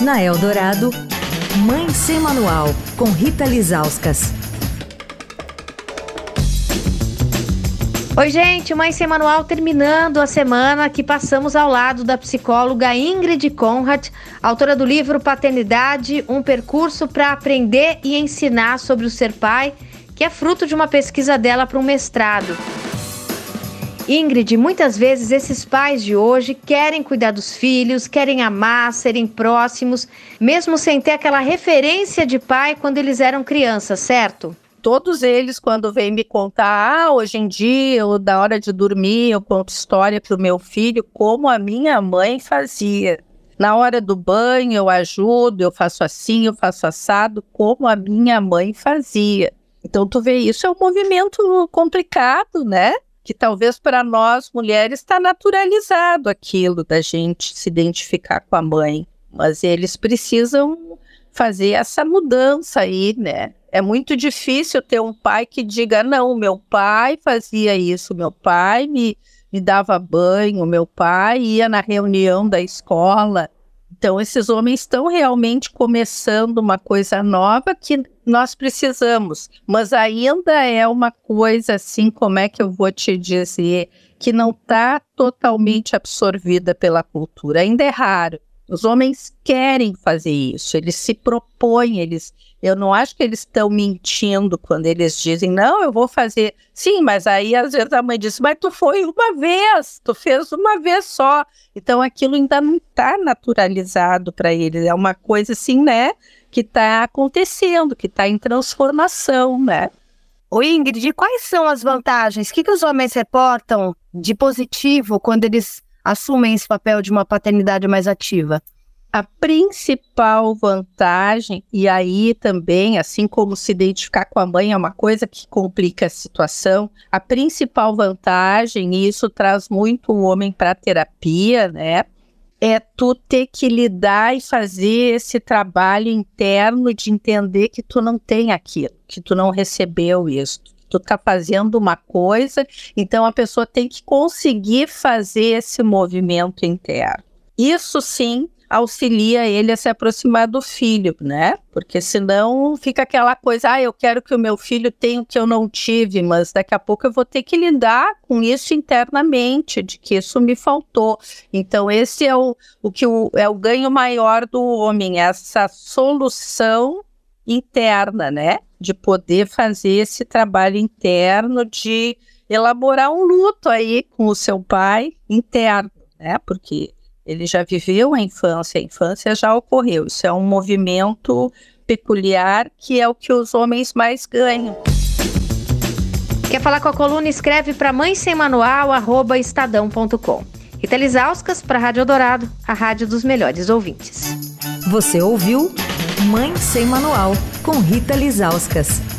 Na Eldorado, Mãe Sem Manual, com Rita Lizauskas. Oi, gente, Mãe Sem Manual terminando a semana que passamos ao lado da psicóloga Ingrid Conrad, autora do livro Paternidade, um percurso para aprender e ensinar sobre o ser pai, que é fruto de uma pesquisa dela para um mestrado. Ingrid, muitas vezes esses pais de hoje querem cuidar dos filhos, querem amar, serem próximos, mesmo sem ter aquela referência de pai quando eles eram crianças, certo? Todos eles, quando vêm me contar, ah, hoje em dia, ou da hora de dormir, eu conto história para o meu filho, como a minha mãe fazia. Na hora do banho, eu ajudo, eu faço assim, eu faço assado, como a minha mãe fazia. Então, tu vê, isso é um movimento complicado, né? Que talvez para nós mulheres está naturalizado aquilo da gente se identificar com a mãe, mas eles precisam fazer essa mudança aí, né? É muito difícil ter um pai que diga: não, meu pai fazia isso, meu pai me, me dava banho, meu pai ia na reunião da escola. Então, esses homens estão realmente começando uma coisa nova que nós precisamos, mas ainda é uma coisa assim, como é que eu vou te dizer, que não está totalmente absorvida pela cultura, ainda é raro. Os homens querem fazer isso, eles se propõem, eles. Eu não acho que eles estão mentindo quando eles dizem, não, eu vou fazer. Sim, mas aí às vezes a mãe diz, mas tu foi uma vez, tu fez uma vez só. Então aquilo ainda não está naturalizado para eles. É uma coisa assim, né? Que está acontecendo, que está em transformação, né? O Ingrid, quais são as vantagens? O que, que os homens reportam de positivo quando eles assumem esse papel de uma paternidade mais ativa? A principal vantagem, e aí também, assim como se identificar com a mãe é uma coisa que complica a situação, a principal vantagem, e isso traz muito o homem para a terapia, né? É tu ter que lidar e fazer esse trabalho interno de entender que tu não tem aquilo, que tu não recebeu isso, tu tá fazendo uma coisa, então a pessoa tem que conseguir fazer esse movimento interno. Isso sim auxilia ele a se aproximar do filho, né? Porque senão fica aquela coisa, ah, eu quero que o meu filho tenha o que eu não tive, mas daqui a pouco eu vou ter que lidar com isso internamente, de que isso me faltou. Então esse é o, o que o, é o ganho maior do homem, essa solução interna, né? De poder fazer esse trabalho interno de elaborar um luto aí com o seu pai interno, né? Porque ele já viveu a infância, a infância já ocorreu. Isso é um movimento peculiar que é o que os homens mais ganham. Quer falar com a coluna? Escreve para mãe sem manual, arroba estadão.com. Rita Lisauskas para a Rádio Dourado, a rádio dos melhores ouvintes. Você ouviu Mãe Sem Manual, com Rita Lizauskas.